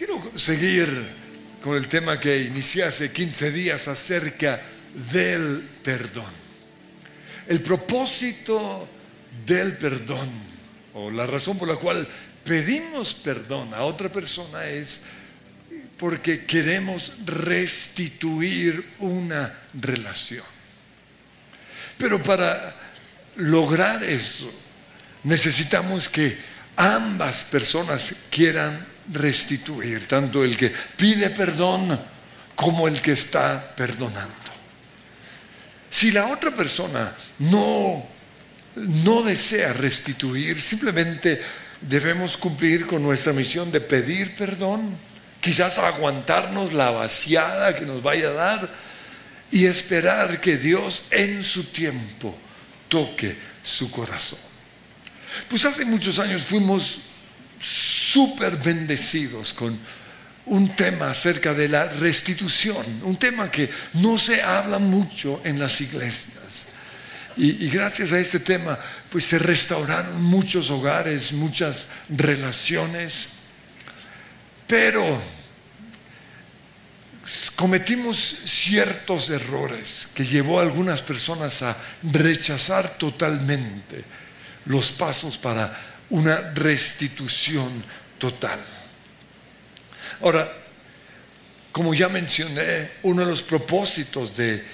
Quiero seguir con el tema que inicié hace 15 días acerca del perdón. El propósito del perdón, o la razón por la cual pedimos perdón a otra persona es porque queremos restituir una relación. Pero para lograr eso, necesitamos que ambas personas quieran restituir, tanto el que pide perdón como el que está perdonando. Si la otra persona no, no desea restituir, simplemente debemos cumplir con nuestra misión de pedir perdón, quizás aguantarnos la vaciada que nos vaya a dar y esperar que Dios en su tiempo toque su corazón. Pues hace muchos años fuimos súper bendecidos con un tema acerca de la restitución, un tema que no se habla mucho en las iglesias. Y, y, gracias a este tema, pues se restauraron muchos hogares, muchas relaciones, pero cometimos ciertos errores que llevó a algunas personas a rechazar totalmente los pasos para una restitución total. Ahora, como ya mencioné, uno de los propósitos de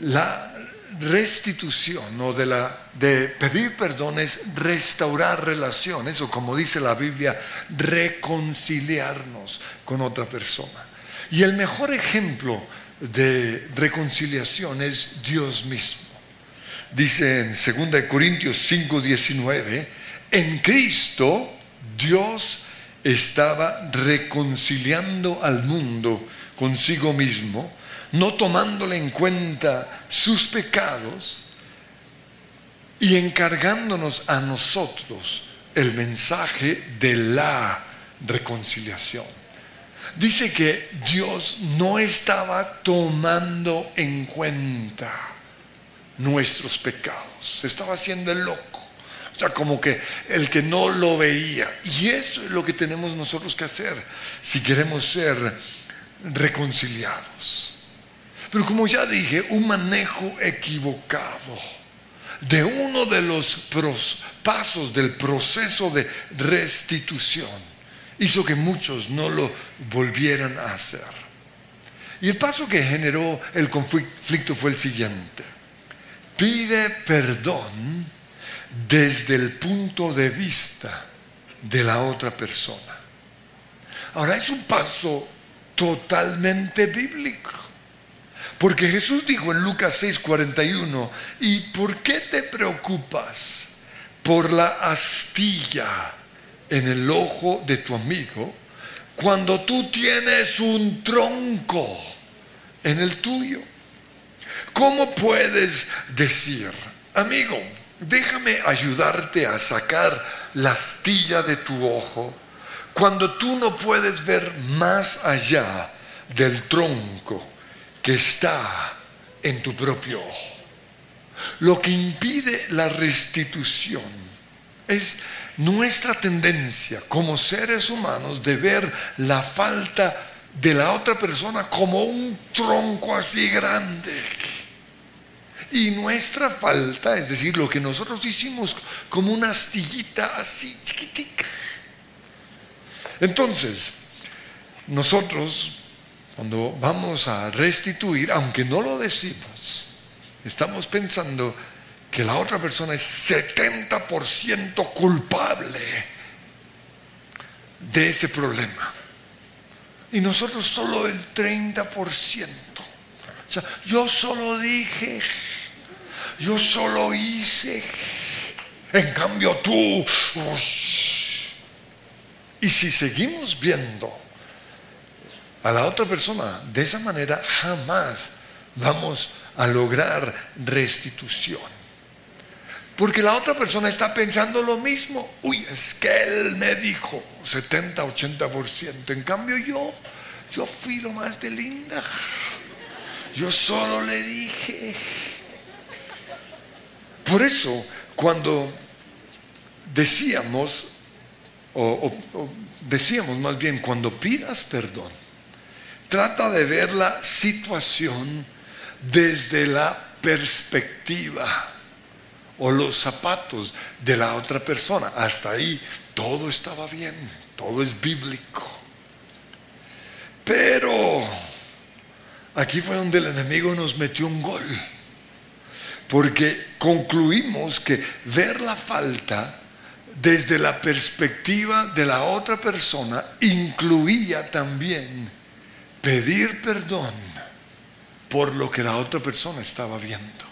la restitución o de, la, de pedir perdón es restaurar relaciones o como dice la Biblia, reconciliarnos con otra persona. Y el mejor ejemplo de reconciliación es Dios mismo. Dice en 2 Corintios 5, 19, en Cristo Dios estaba reconciliando al mundo consigo mismo, no tomándole en cuenta sus pecados y encargándonos a nosotros el mensaje de la reconciliación. Dice que Dios no estaba tomando en cuenta nuestros pecados, estaba haciendo el loco como que el que no lo veía. Y eso es lo que tenemos nosotros que hacer si queremos ser reconciliados. Pero como ya dije, un manejo equivocado de uno de los pasos del proceso de restitución hizo que muchos no lo volvieran a hacer. Y el paso que generó el conflicto fue el siguiente. Pide perdón desde el punto de vista de la otra persona. Ahora es un paso totalmente bíblico. Porque Jesús dijo en Lucas 6:41, ¿y por qué te preocupas por la astilla en el ojo de tu amigo cuando tú tienes un tronco en el tuyo? ¿Cómo puedes decir, amigo, déjame ayudarte a sacar la astilla de tu ojo cuando tú no puedes ver más allá del tronco que está en tu propio ojo. Lo que impide la restitución es nuestra tendencia como seres humanos de ver la falta de la otra persona como un tronco así grande y nuestra falta, es decir, lo que nosotros hicimos como una astillita así chiquitica. Entonces, nosotros, cuando vamos a restituir, aunque no lo decimos, estamos pensando que la otra persona es 70% culpable de ese problema. Y nosotros solo el 30%. Yo solo dije yo solo hice. En cambio tú... Y si seguimos viendo a la otra persona de esa manera, jamás vamos a lograr restitución. Porque la otra persona está pensando lo mismo. Uy, es que él me dijo 70, 80%. En cambio yo, yo fui lo más de linda. Yo solo le dije. Por eso, cuando decíamos o, decíamos más bien, cuando pidas perdón, trata de ver la situación desde la perspectiva o los zapatos de la otra persona. Hasta ahí todo estaba bien, todo es bíblico. Pero aquí fue donde el enemigo nos metió un gol, porque concluimos que ver la falta desde la perspectiva de la otra persona incluía también pedir perdón por lo que la otra persona estaba viendo.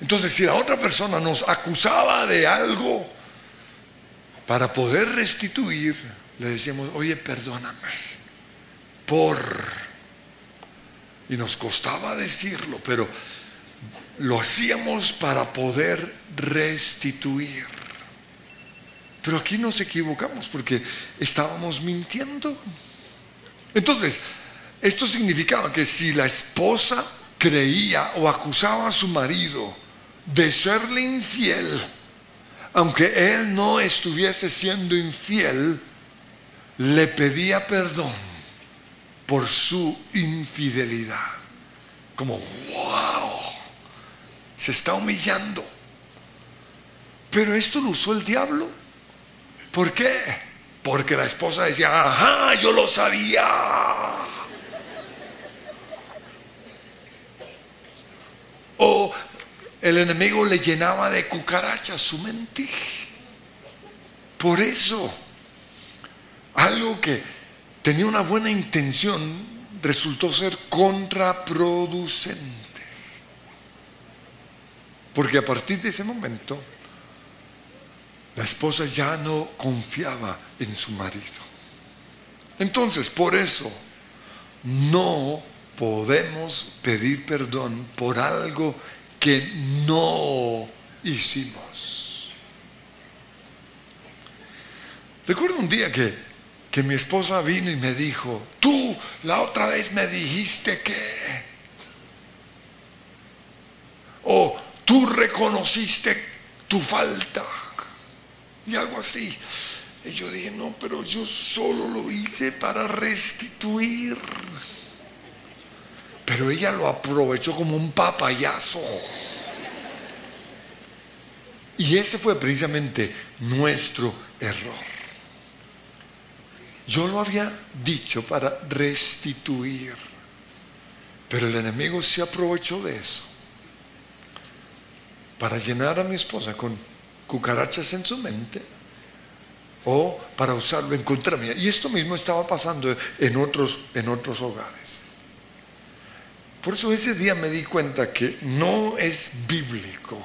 Entonces, si la otra persona nos acusaba de algo, para poder restituir, le decíamos, oye, perdóname, por... Y nos costaba decirlo, pero lo hacíamos para poder restituir. Pero aquí nos equivocamos porque estábamos mintiendo. Entonces, esto significaba que si la esposa creía o acusaba a su marido de serle infiel, aunque él no estuviese siendo infiel, le pedía perdón por su infidelidad. Como, wow, se está humillando. Pero esto lo usó el diablo ¿Por qué? Porque la esposa decía, ajá, yo lo sabía. O el enemigo le llenaba de cucarachas su mente. Por eso, algo que tenía una buena intención resultó ser contraproducente. Porque a partir de ese momento, la esposa ya no confiaba en su marido. Entonces, por eso, no podemos pedir perdón por algo que no hicimos. Recuerdo un día que, que mi esposa vino y me dijo, tú la otra vez me dijiste que... O tú reconociste tu falta y algo así. Y yo dije, no, pero yo solo lo hice para restituir. Pero ella lo aprovechó como un papayazo. Y ese fue precisamente nuestro error. Yo lo había dicho para restituir, pero el enemigo se aprovechó de eso para llenar a mi esposa con cucarachas en su mente o para usarlo en contra mía. Y esto mismo estaba pasando en otros, en otros hogares. Por eso ese día me di cuenta que no es bíblico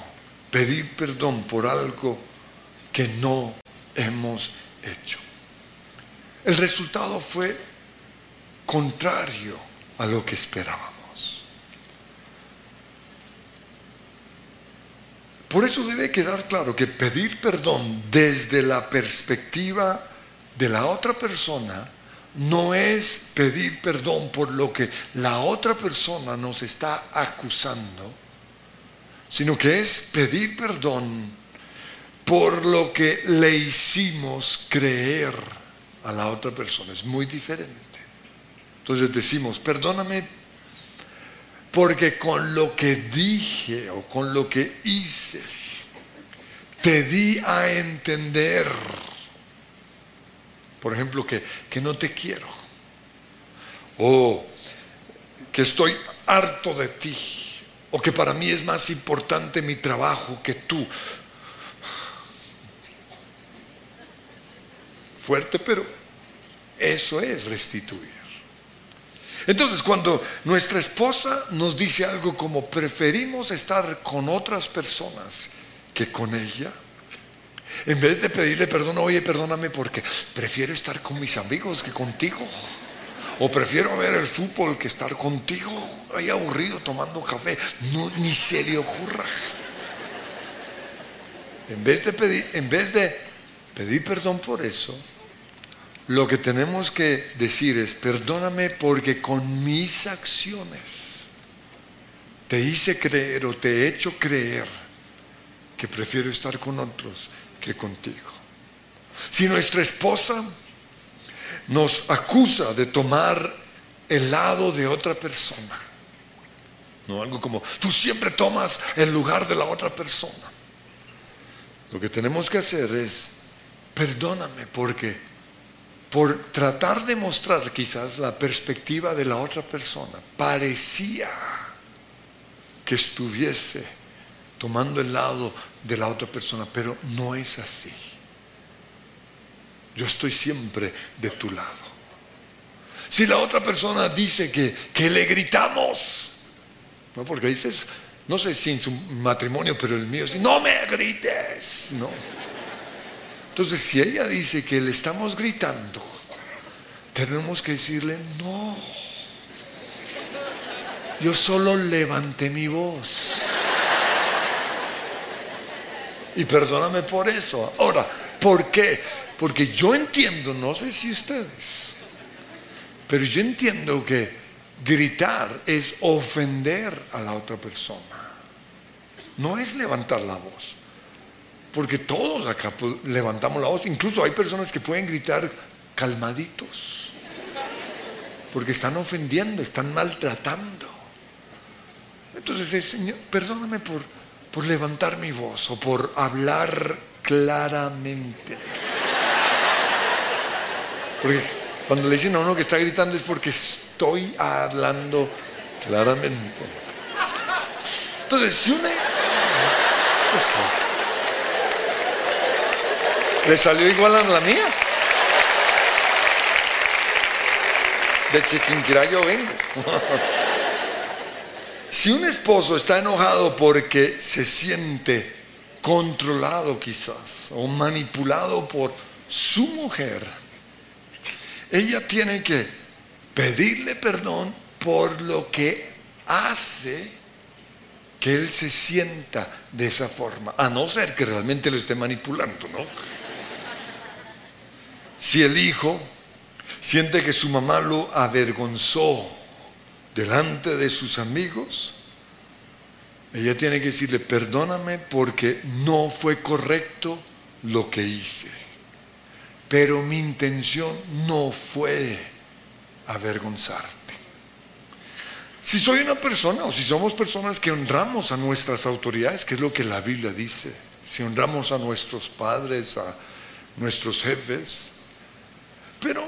pedir perdón por algo que no hemos hecho. El resultado fue contrario a lo que esperábamos. Por eso debe quedar claro que pedir perdón desde la perspectiva de la otra persona no es pedir perdón por lo que la otra persona nos está acusando, sino que es pedir perdón por lo que le hicimos creer a la otra persona. Es muy diferente. Entonces decimos, perdóname porque con lo que dije o con lo que hice, te di a entender, por ejemplo, que, que no te quiero. O que estoy harto de ti. O que para mí es más importante mi trabajo que tú. Fuerte, pero eso es restituir. Entonces, cuando nuestra esposa nos dice algo como preferimos estar con otras personas que con ella, en vez de pedirle perdón, oye, perdóname porque prefiero estar con mis amigos que contigo. O prefiero ver el fútbol que estar contigo, ahí aburrido tomando café. No, ni se le ocurra. En vez de pedir, en vez de pedir perdón por eso, lo que tenemos que decir es, perdóname porque con mis acciones te hice creer o te he hecho creer que prefiero estar con otros que contigo. Si nuestra esposa nos acusa de tomar el lado de otra persona, no algo como tú siempre tomas el lugar de la otra persona. Lo que tenemos que hacer es perdóname porque por tratar de mostrar quizás la perspectiva de la otra persona parecía que estuviese tomando el lado de la otra persona, pero no es así. Yo estoy siempre de tu lado. Si la otra persona dice que, que le gritamos, ¿no? porque dices, no sé si en su matrimonio, pero el mío, no me grites, no. Entonces, si ella dice que le estamos gritando, tenemos que decirle, no, yo solo levanté mi voz. Y perdóname por eso. Ahora, ¿por qué? Porque yo entiendo, no sé si ustedes, pero yo entiendo que gritar es ofender a la otra persona. No es levantar la voz. Porque todos acá pues, levantamos la voz. Incluso hay personas que pueden gritar calmaditos. Porque están ofendiendo, están maltratando. Entonces, Señor, perdóname por, por levantar mi voz o por hablar claramente. Porque cuando le dicen a uno que está gritando es porque estoy hablando claramente. Entonces, si uno... ¿Le salió igual a la mía? De Chiquinquirá yo vengo. si un esposo está enojado porque se siente controlado quizás o manipulado por su mujer, ella tiene que pedirle perdón por lo que hace que él se sienta de esa forma, a no ser que realmente lo esté manipulando, ¿no? Si el hijo siente que su mamá lo avergonzó delante de sus amigos, ella tiene que decirle, perdóname porque no fue correcto lo que hice pero mi intención no fue avergonzarte. Si soy una persona o si somos personas que honramos a nuestras autoridades, que es lo que la Biblia dice, si honramos a nuestros padres, a nuestros jefes, pero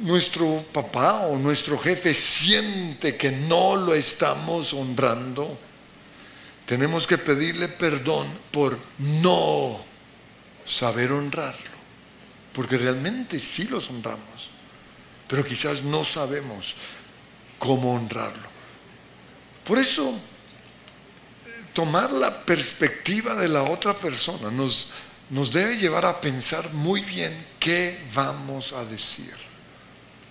nuestro papá o nuestro jefe siente que no lo estamos honrando, tenemos que pedirle perdón por no saber honrarlo porque realmente sí los honramos, pero quizás no sabemos cómo honrarlo. Por eso, tomar la perspectiva de la otra persona nos, nos debe llevar a pensar muy bien qué vamos a decir.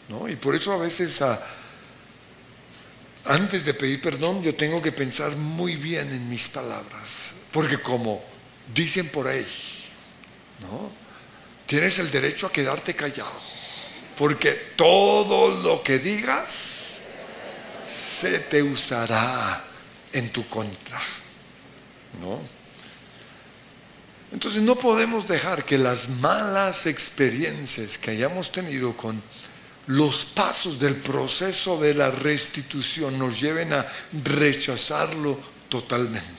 ¿no? Y por eso a veces antes de pedir perdón yo tengo que pensar muy bien en mis palabras, porque como dicen por ahí, ¿no? tienes el derecho a quedarte callado, porque todo lo que digas se te usará en tu contra. ¿No? Entonces no podemos dejar que las malas experiencias que hayamos tenido con los pasos del proceso de la restitución nos lleven a rechazarlo totalmente.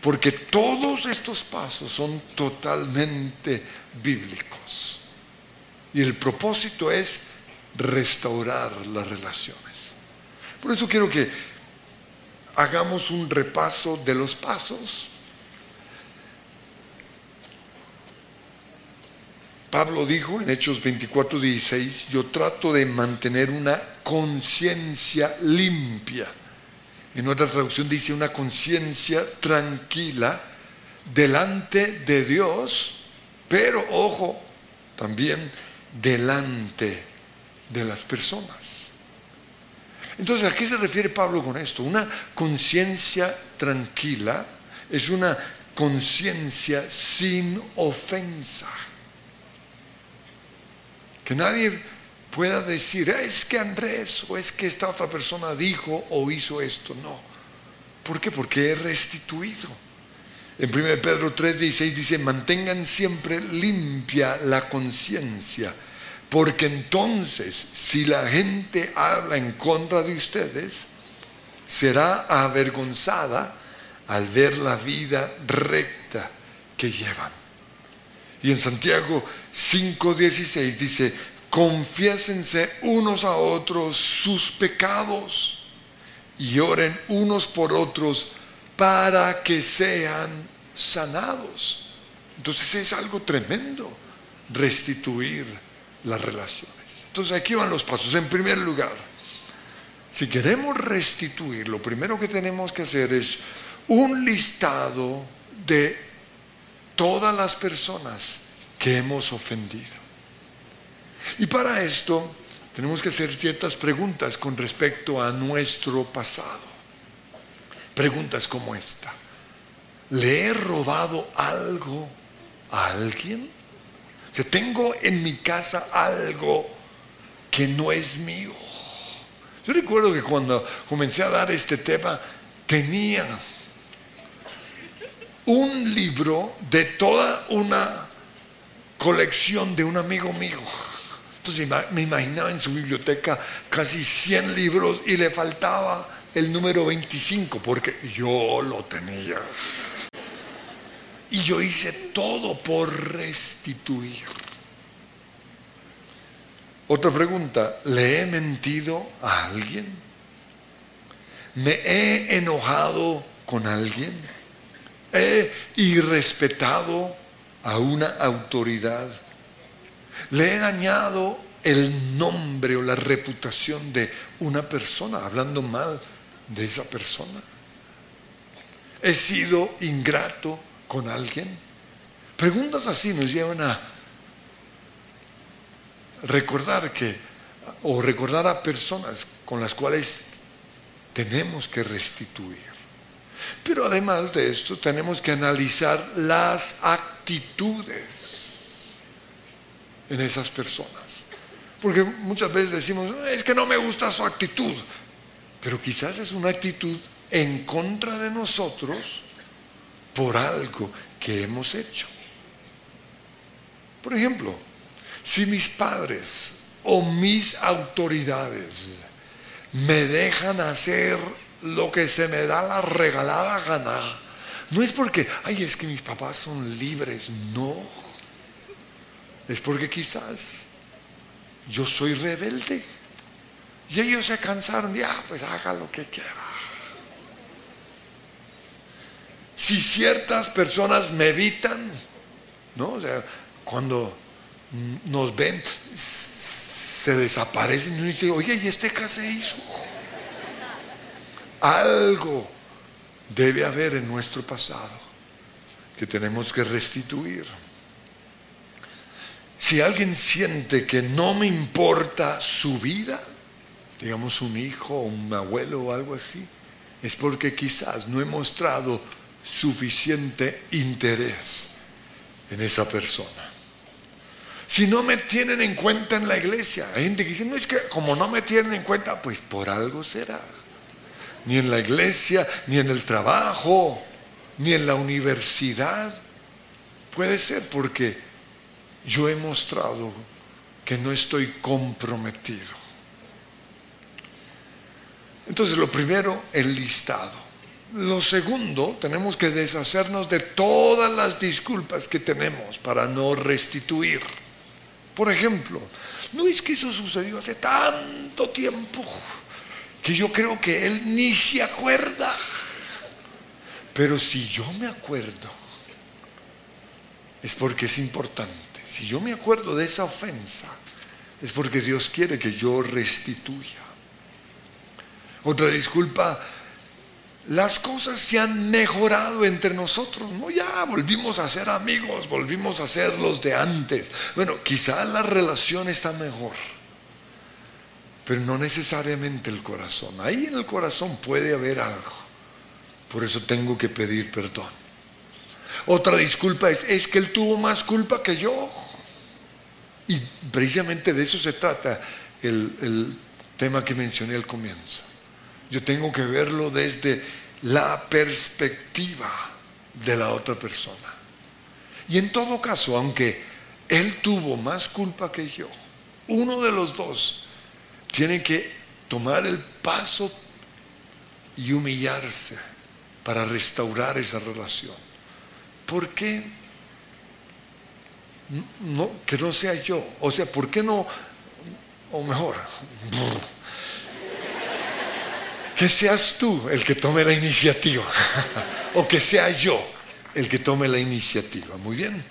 Porque todos estos pasos son totalmente bíblicos. Y el propósito es restaurar las relaciones. Por eso quiero que hagamos un repaso de los pasos. Pablo dijo en Hechos 24, 16, yo trato de mantener una conciencia limpia en otra traducción dice una conciencia tranquila delante de Dios, pero ojo, también delante de las personas. Entonces, ¿a qué se refiere Pablo con esto? Una conciencia tranquila es una conciencia sin ofensa. Que nadie pueda decir, es que Andrés o es que esta otra persona dijo o hizo esto. No. ¿Por qué? Porque he restituido. En 1 Pedro 3:16 dice, mantengan siempre limpia la conciencia, porque entonces si la gente habla en contra de ustedes, será avergonzada al ver la vida recta que llevan. Y en Santiago 5:16 dice, confiésense unos a otros sus pecados y oren unos por otros para que sean sanados. Entonces es algo tremendo restituir las relaciones. Entonces aquí van los pasos. En primer lugar, si queremos restituir, lo primero que tenemos que hacer es un listado de todas las personas que hemos ofendido. Y para esto tenemos que hacer ciertas preguntas con respecto a nuestro pasado. Preguntas como esta. ¿Le he robado algo a alguien? O tengo en mi casa algo que no es mío. Yo recuerdo que cuando comencé a dar este tema, tenía un libro de toda una colección de un amigo mío. Entonces me imaginaba en su biblioteca casi 100 libros y le faltaba el número 25 porque yo lo tenía. Y yo hice todo por restituir. Otra pregunta, ¿le he mentido a alguien? ¿Me he enojado con alguien? ¿He irrespetado a una autoridad? Le he dañado el nombre o la reputación de una persona, hablando mal de esa persona. He sido ingrato con alguien. Preguntas así nos llevan a recordar que, o recordar a personas con las cuales tenemos que restituir. Pero además de esto, tenemos que analizar las actitudes en esas personas. Porque muchas veces decimos, es que no me gusta su actitud, pero quizás es una actitud en contra de nosotros por algo que hemos hecho. Por ejemplo, si mis padres o mis autoridades me dejan hacer lo que se me da la regalada gana, no es porque, ay, es que mis papás son libres, no es porque quizás yo soy rebelde. Y ellos se cansaron, ya, pues haga lo que quiera. Si ciertas personas me evitan, ¿no? O sea, cuando nos ven, se desaparecen y dicen, oye, ¿y este qué se hizo? Algo debe haber en nuestro pasado que tenemos que restituir. Si alguien siente que no me importa su vida, digamos un hijo, un abuelo o algo así, es porque quizás no he mostrado suficiente interés en esa persona. Si no me tienen en cuenta en la iglesia, hay gente que dice, no es que como no me tienen en cuenta, pues por algo será. Ni en la iglesia, ni en el trabajo, ni en la universidad. Puede ser porque yo he mostrado que no estoy comprometido. Entonces, lo primero, el listado. Lo segundo, tenemos que deshacernos de todas las disculpas que tenemos para no restituir. Por ejemplo, no es que eso sucedió hace tanto tiempo que yo creo que él ni se acuerda. Pero si yo me acuerdo, es porque es importante. Si yo me acuerdo de esa ofensa, es porque Dios quiere que yo restituya. Otra disculpa, las cosas se han mejorado entre nosotros, no ya volvimos a ser amigos, volvimos a ser los de antes. Bueno, quizás la relación está mejor, pero no necesariamente el corazón. Ahí en el corazón puede haber algo. Por eso tengo que pedir perdón. Otra disculpa es, es que él tuvo más culpa que yo. Y precisamente de eso se trata el, el tema que mencioné al comienzo. Yo tengo que verlo desde la perspectiva de la otra persona. Y en todo caso, aunque él tuvo más culpa que yo, uno de los dos tiene que tomar el paso y humillarse para restaurar esa relación. ¿Por qué? No, que no sea yo. O sea, ¿por qué no? O mejor, que seas tú el que tome la iniciativa. o que sea yo el que tome la iniciativa. Muy bien.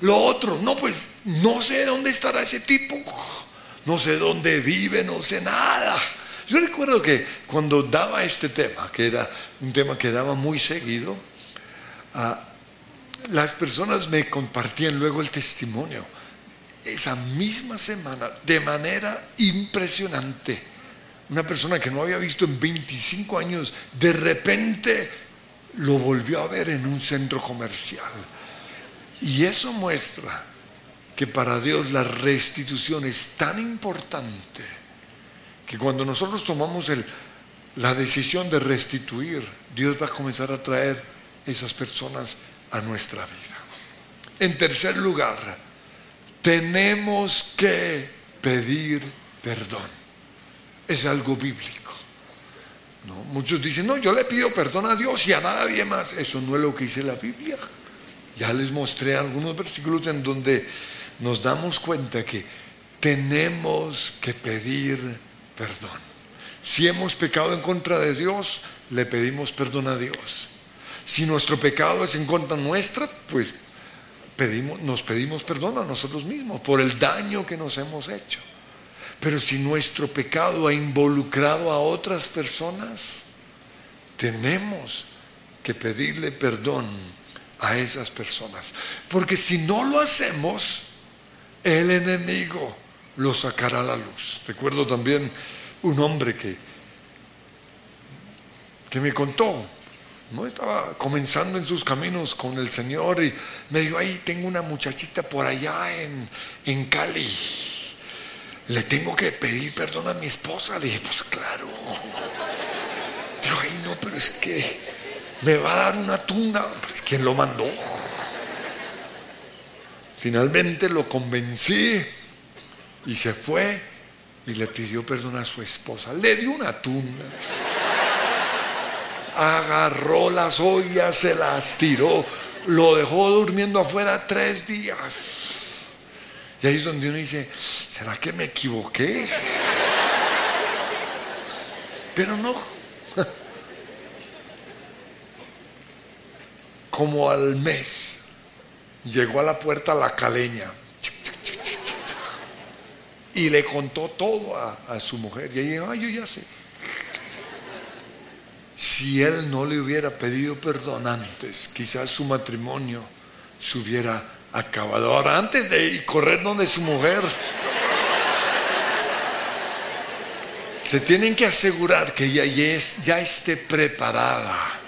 Lo otro, no, pues no sé dónde estará ese tipo. No sé dónde vive, no sé nada. Yo recuerdo que cuando daba este tema, que era un tema que daba muy seguido, ah, las personas me compartían luego el testimonio. Esa misma semana, de manera impresionante, una persona que no había visto en 25 años, de repente lo volvió a ver en un centro comercial. Y eso muestra que para Dios la restitución es tan importante que cuando nosotros tomamos la decisión de restituir, Dios va a comenzar a traer esas personas a nuestra vida. En tercer lugar, tenemos que pedir perdón. Es algo bíblico. Muchos dicen, no, yo le pido perdón a Dios y a nadie más. Eso no es lo que dice la Biblia. Ya les mostré algunos versículos en donde nos damos cuenta que tenemos que pedir perdón. Si hemos pecado en contra de Dios, le pedimos perdón a Dios. Si nuestro pecado es en contra nuestra, pues pedimos, nos pedimos perdón a nosotros mismos por el daño que nos hemos hecho. Pero si nuestro pecado ha involucrado a otras personas, tenemos que pedirle perdón a esas personas. Porque si no lo hacemos, el enemigo lo sacará a la luz. Recuerdo también un hombre que, que me contó, no estaba comenzando en sus caminos con el Señor y me dijo, ahí tengo una muchachita por allá en, en Cali le tengo que pedir perdón a mi esposa. Le dije, pues claro. Digo, ay no, pero es que me va a dar una tunda. Pues ¿quién lo mandó? Finalmente lo convencí y se fue y le pidió perdón a su esposa. Le dio una tunda. Agarró las ollas, se las tiró, lo dejó durmiendo afuera tres días. Y ahí es donde uno dice, ¿será que me equivoqué? Pero no. Como al mes, llegó a la puerta la caleña y le contó todo a, su mujer. Y ella dijo, ay, yo ya sé. Si él no le hubiera pedido perdón antes, quizás su matrimonio se hubiera acabado. Ahora, antes de correr donde su mujer, se tienen que asegurar que ella ya esté preparada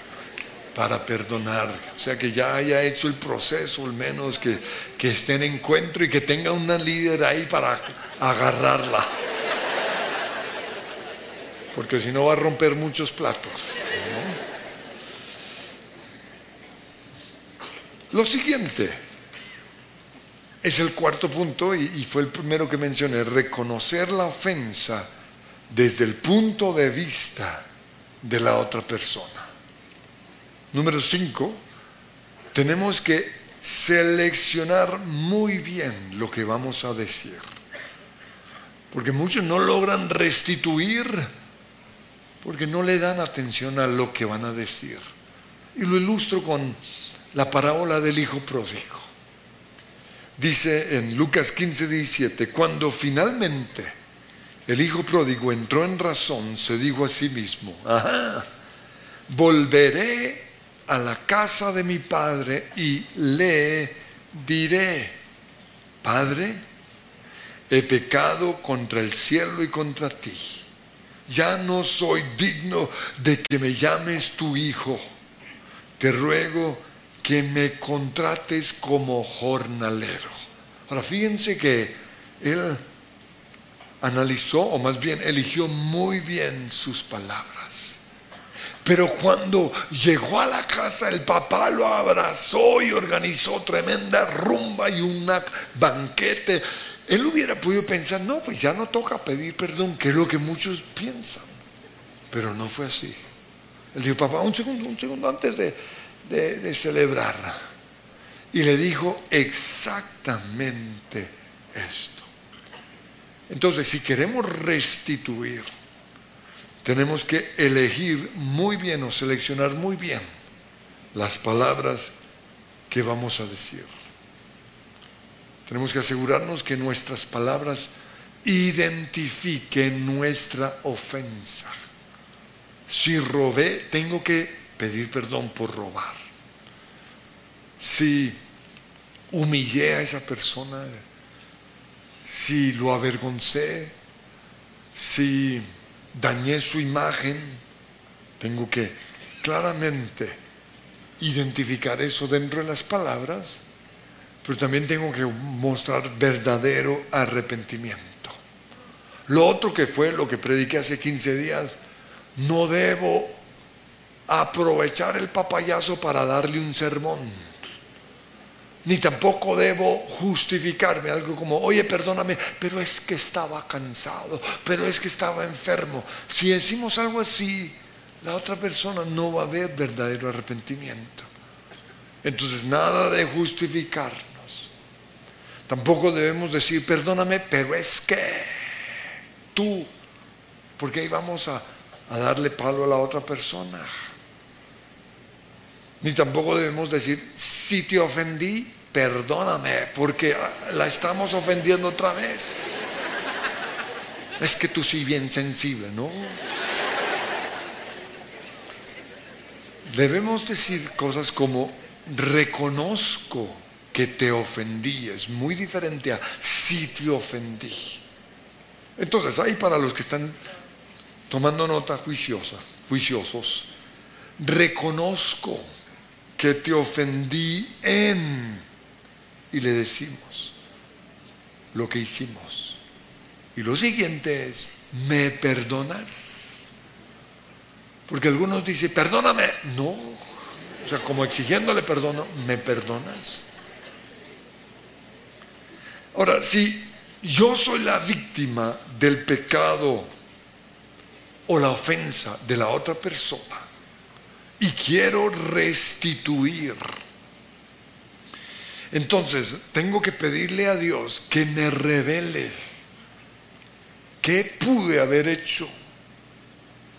para perdonar. O sea, que ya haya hecho el proceso, al menos que, que esté en encuentro y que tenga una líder ahí para agarrarla. Porque si no va a romper muchos platos. Lo siguiente, es el cuarto punto y, fue el primero que mencioné, reconocer la ofensa desde el punto de vista de la otra persona. Número cinco, tenemos que seleccionar muy bien lo que vamos a decir. Porque muchos no logran restituir porque no le dan atención a lo que van a decir. Y lo ilustro con la parábola del hijo pródigo. Dice en Lucas 15, 17, cuando finalmente el hijo pródigo entró en razón, se dijo a sí mismo, ajá, volveré a la casa de mi padre y le diré, Padre, he pecado contra el cielo y contra ti. Ya no soy digno de que me llames tu hijo. Te ruego que me contrates como jornalero. Ahora fíjense que él analizó, o más bien eligió muy bien sus palabras. Pero cuando llegó a la casa, el papá lo abrazó y organizó tremenda rumba y un banquete. Él hubiera podido pensar, no, pues ya no toca pedir perdón, que es lo que muchos piensan. Pero no fue así. Él dijo, papá, un segundo, un segundo antes de, de, celebrar. Y le dijo exactamente esto. Entonces, si queremos restituir, tenemos que elegir muy bien o seleccionar muy bien las palabras que vamos a decir. Tenemos que asegurarnos que nuestras palabras identifiquen nuestra ofensa. Si robé, tengo que pedir perdón por robar. Si humillé a esa persona, si lo avergoncé, si dañé su imagen, tengo que claramente identificar eso dentro de las palabras, pero también tengo que mostrar verdadero arrepentimiento. Lo otro que fue lo que prediqué hace 15 días, no debo aprovechar el papayazo para darle un sermón. Ni tampoco debo justificarme algo como, oye, perdóname, pero es que estaba cansado, pero es que estaba enfermo. Si decimos algo así, la otra persona no va a ver verdadero arrepentimiento. Entonces, nada de justificarnos. Tampoco debemos decir, perdóname, pero es que tú, porque ahí vamos a, a darle palo a la otra persona. Ni tampoco debemos decir, si te ofendí, perdóname, porque la estamos ofendiendo otra vez. Es que tú sí bien sensible, ¿no? Debemos decir cosas como, reconozco que te ofendí. Es muy diferente a si te ofendí. Entonces, ahí para los que están tomando nota juiciosa, juiciosos, reconozco que te ofendí en, y le decimos lo que hicimos. Y lo siguiente es, ¿me perdonas? Porque algunos dicen, perdóname. No, o sea, como exigiéndole perdono, ¿me perdonas? Ahora, si yo soy la víctima del pecado o la ofensa de la otra persona, y quiero restituir. Entonces, tengo que pedirle a Dios que me revele qué pude haber hecho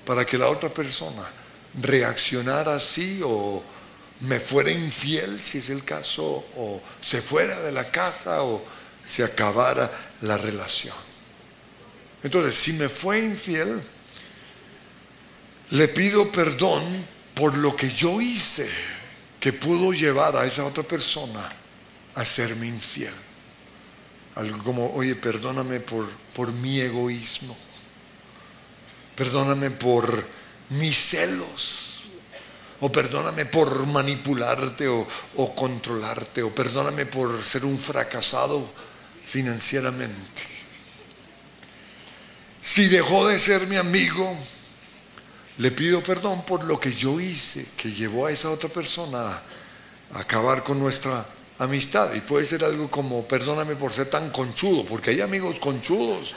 para que la otra persona reaccionara así o me fuera infiel, si es el caso, o se fuera de la casa o se acabara la relación. Entonces, si me fue infiel, le pido perdón por lo que yo hice que pudo llevar a esa otra persona a serme infiel. Algo como, oye, perdóname por, por mi egoísmo. Perdóname por mis celos. O perdóname por manipularte o, o controlarte. O perdóname por ser un fracasado financieramente. Si dejó de ser mi amigo, le pido perdón por lo que yo hice que llevó a esa otra persona a acabar con nuestra amistad. Y puede ser algo como, perdóname por ser tan conchudo, porque hay amigos conchudos.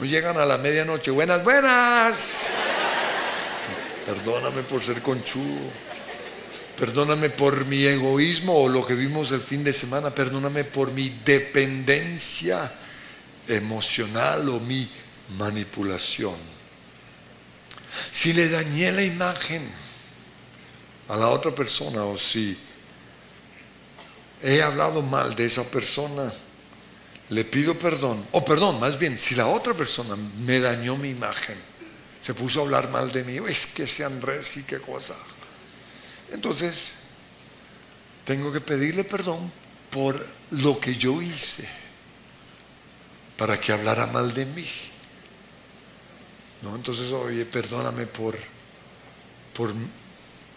No llegan a la medianoche, buenas, buenas. Perdóname por ser conchudo. Perdóname por mi egoísmo o lo que vimos el fin de semana. Perdóname por mi dependencia emocional o mi manipulación. Si le dañé la imagen a la otra persona o si he hablado mal de esa persona, le pido perdón. O perdón, más bien, si la otra persona me dañó mi imagen, se puso a hablar mal de mí, es que ese Andrés y qué cosa. Entonces, tengo que pedirle perdón por lo que yo hice para que hablara mal de mí. ¿no? Entonces, oye, perdóname por, por,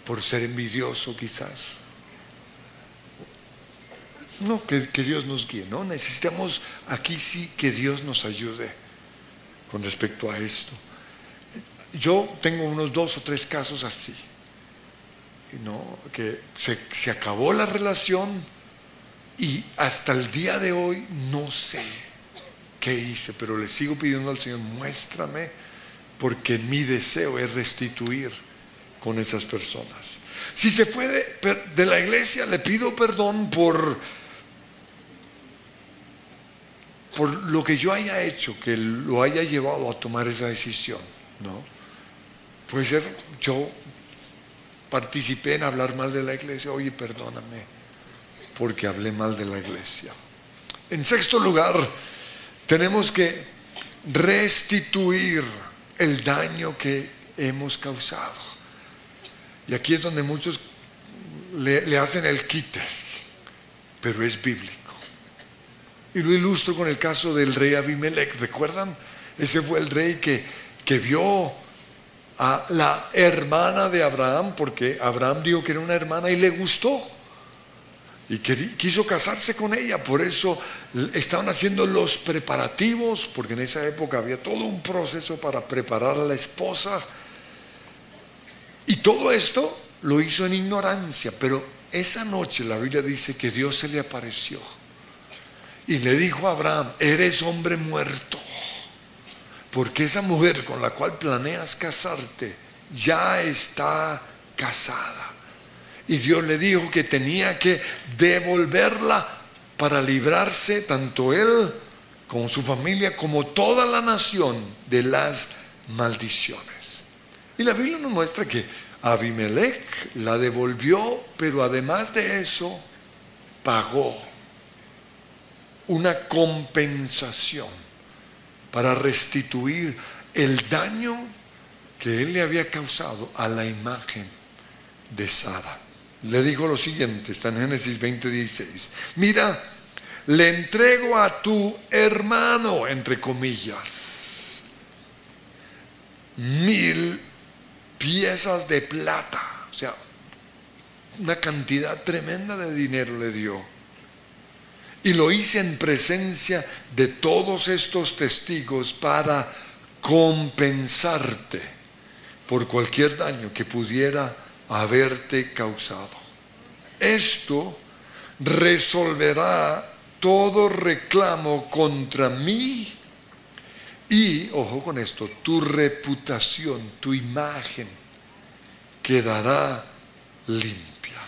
por ser envidioso quizás. No, que, Dios nos guíe, ¿no? Necesitamos aquí sí que Dios nos ayude con respecto a esto. yo tengo unos dos o tres casos así, ¿no? que se, se acabó la relación y hasta el día de hoy no sé qué hice, pero le sigo pidiendo al Señor, muéstrame, porque mi deseo es restituir con esas personas. Si se fue de, la iglesia, le pido perdón por, por lo que yo haya hecho, que lo haya llevado a tomar esa decisión. ¿no? Puede ser, yo participé en hablar mal de la iglesia, oye, perdóname, porque hablé mal de la iglesia. En sexto lugar, tenemos que restituir el daño que hemos causado. Y aquí es donde muchos le, hacen el quite, pero es bíblico. Y lo ilustro con el caso del rey Abimelech. ¿Recuerdan? Ese fue el rey que, que vio a la hermana de Abraham, porque Abraham dijo que era una hermana y le gustó. Y quiso casarse con ella, por eso estaban haciendo los preparativos, porque en esa época había todo un proceso para preparar a la esposa y todo esto lo hizo en ignorancia, pero esa noche la Biblia dice que Dios se le apareció y le dijo a Abraham, eres hombre muerto, porque esa mujer con la cual planeas casarte ya está casada. Y Dios le dijo que tenía que devolverla para librarse tanto él como su familia como toda la nación de las maldiciones. Y la Biblia nos muestra que Abimelech la devolvió, pero además de eso, pagó una compensación para restituir el daño que él le había causado a la imagen de Sara. Le dijo lo siguiente, está en Génesis 20:16, mira, le entrego a tu hermano, entre comillas, mil piezas de plata, o sea, una cantidad tremenda de dinero le dio. Y lo hice en presencia de todos estos testigos para compensarte por cualquier daño que pudiera haberte causado. Esto resolverá todo reclamo contra mí y, ojo con esto, tu reputación, tu imagen quedará limpia.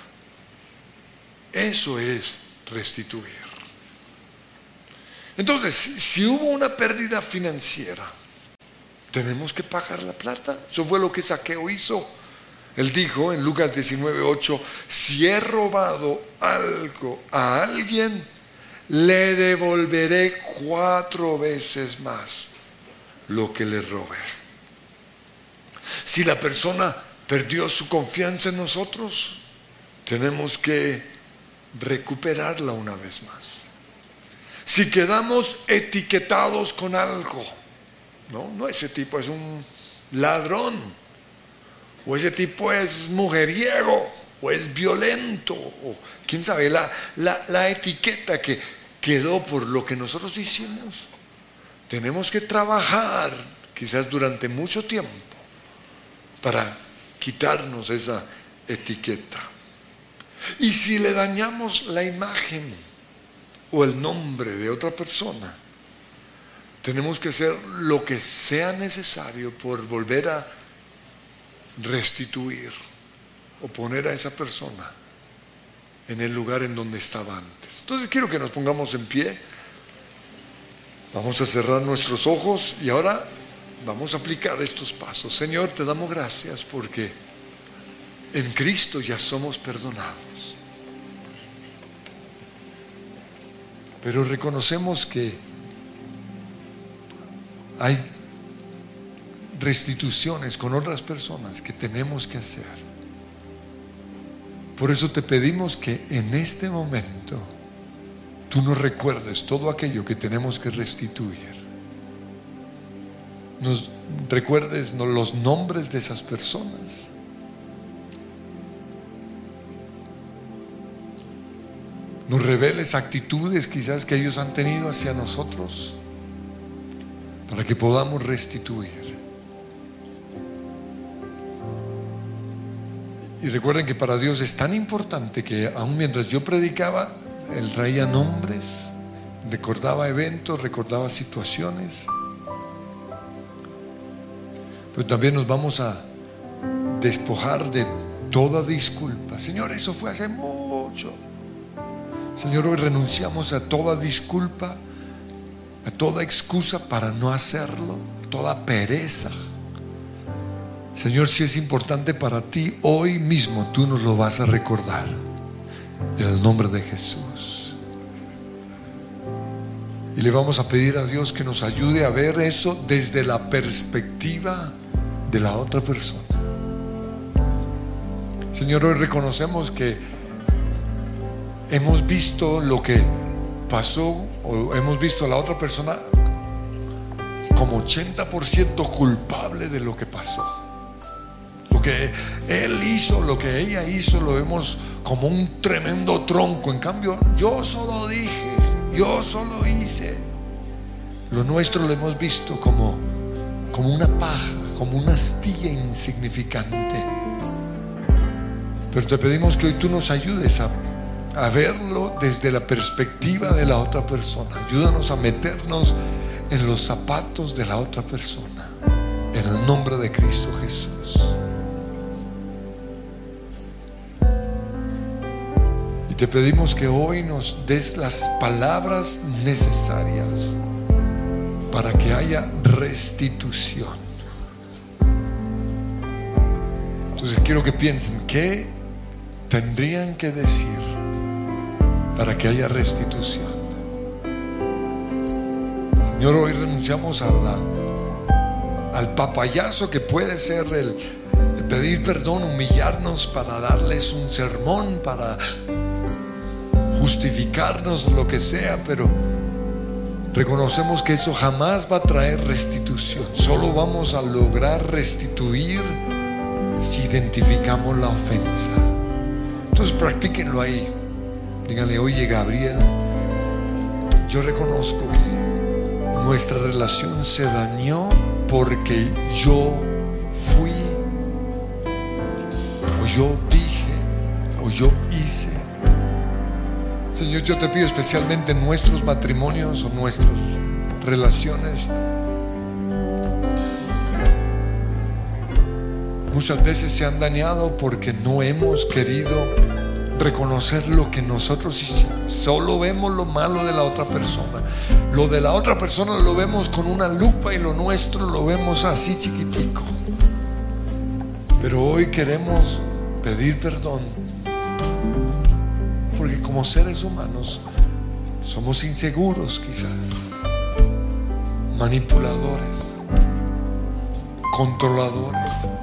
Eso es restituir. Entonces, si hubo una pérdida financiera, tenemos que pagar la plata. Eso fue lo que Saqueo hizo. Él dijo en Lucas 19:8, si he robado algo a alguien, le devolveré cuatro veces más lo que le robé. Si la persona perdió su confianza en nosotros, tenemos que recuperarla una vez más. Si quedamos etiquetados con algo, no, no ese tipo es un ladrón, o ese tipo es mujeriego, o es violento, o quién sabe, la, la, la etiqueta que quedó por lo que nosotros hicimos tenemos que trabajar quizás durante mucho tiempo para quitarnos esa etiqueta. Y si le dañamos la imagen o el nombre de otra persona, tenemos que hacer lo que sea necesario por volver a restituir o poner a esa persona en el lugar en donde estaba antes. Entonces quiero que nos pongamos en pie. Vamos a cerrar nuestros ojos y ahora vamos a aplicar estos pasos. Señor, te damos gracias porque en Cristo ya somos perdonados. Pero reconocemos que hay restituciones con otras personas que tenemos que hacer. Por eso te pedimos que en este momento tú nos recuerdes todo aquello que tenemos que restituir. Nos recuerdes los nombres de esas personas. Nos reveles actitudes quizás que ellos han tenido hacia nosotros para que podamos restituir. Y recuerden que para Dios es tan importante que aun mientras yo predicaba, Él traía nombres, recordaba eventos, recordaba situaciones. Pero también nos vamos a despojar de toda disculpa. Señor, eso fue hace mucho. Señor, hoy renunciamos a toda disculpa, a toda excusa para no hacerlo, toda pereza. Señor, si es importante para ti, hoy mismo tú nos lo vas a recordar. En el nombre de Jesús. Y le vamos a pedir a Dios que nos ayude a ver eso desde la perspectiva de la otra persona. Señor, hoy reconocemos que hemos visto lo que pasó o hemos visto a la otra persona como 80% culpable de lo que pasó. Lo que él hizo, lo que ella hizo, lo vemos como un tremendo tronco. En cambio, yo solo dije, yo solo hice. Lo nuestro lo hemos visto como, como una paja, como una astilla insignificante. Pero te pedimos que hoy tú nos ayudes a, a verlo desde la perspectiva de la otra persona. Ayúdanos a meternos en los zapatos de la otra persona. En el nombre de Cristo Jesús. Y te pedimos que hoy nos des las palabras necesarias para que haya restitución. Entonces quiero que piensen, ¿qué tendrían que decir para que haya restitución? Señor, hoy renunciamos al papayazo que puede ser el, el pedir perdón, humillarnos para darles un sermón, para justificarnos, lo que sea, pero reconocemos que eso jamás va a traer restitución. Solo vamos a lograr restituir si identificamos la ofensa. Entonces practíquenlo ahí. Díganle, oye Gabriel, yo reconozco que nuestra relación se dañó porque yo fui, o yo dije, o yo hice. Señor, yo te pido especialmente en nuestros matrimonios o nuestras relaciones. Muchas veces se han dañado porque no hemos querido reconocer lo que nosotros hicimos. Solo vemos lo malo de la otra persona. Lo de la otra persona lo vemos con una lupa y lo nuestro lo vemos así chiquitico. Pero hoy queremos pedir perdón. Porque como seres humanos somos inseguros quizás. Manipuladores. Controladores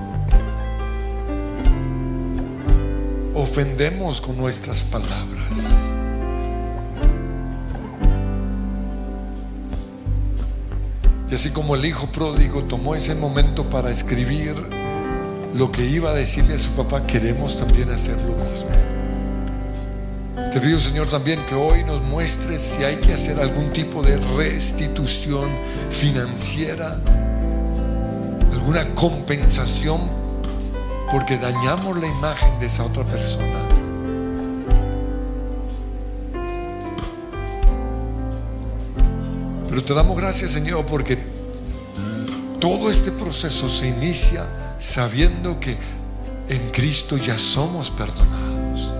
ofendemos con nuestras palabras. Y así como el hijo pródigo tomó ese momento para escribir lo que iba a decirle a su papá, queremos también hacer lo mismo. Te pido, Señor, también que hoy nos muestres si hay que hacer algún tipo de restitución financiera, alguna compensación porque dañamos la imagen de esa otra persona. Pero te damos gracias, Señor, porque todo este proceso se inicia sabiendo que en Cristo ya somos perdonados.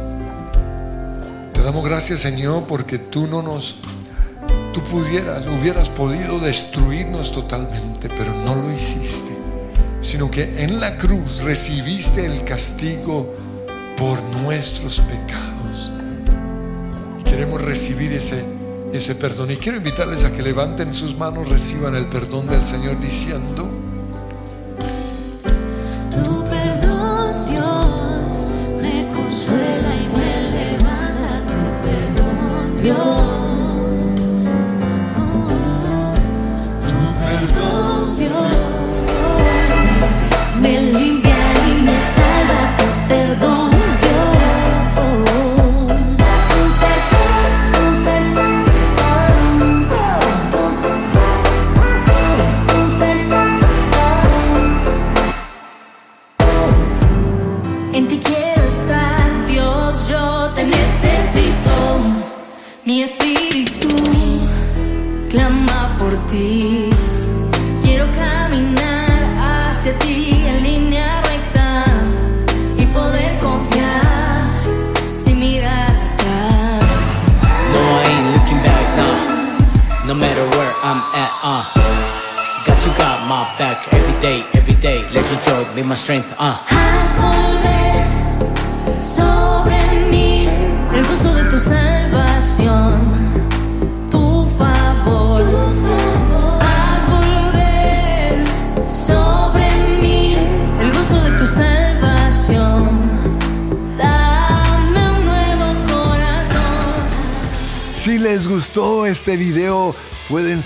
Te damos gracias, Señor, porque tú no nos, tú pudieras, hubieras podido destruirnos totalmente, pero no lo hiciste sino que en la cruz recibiste el castigo por nuestros pecados. queremos recibir ese, ese perdón. Y quiero invitarles a que levanten sus manos, reciban el perdón del Señor diciendo, Tu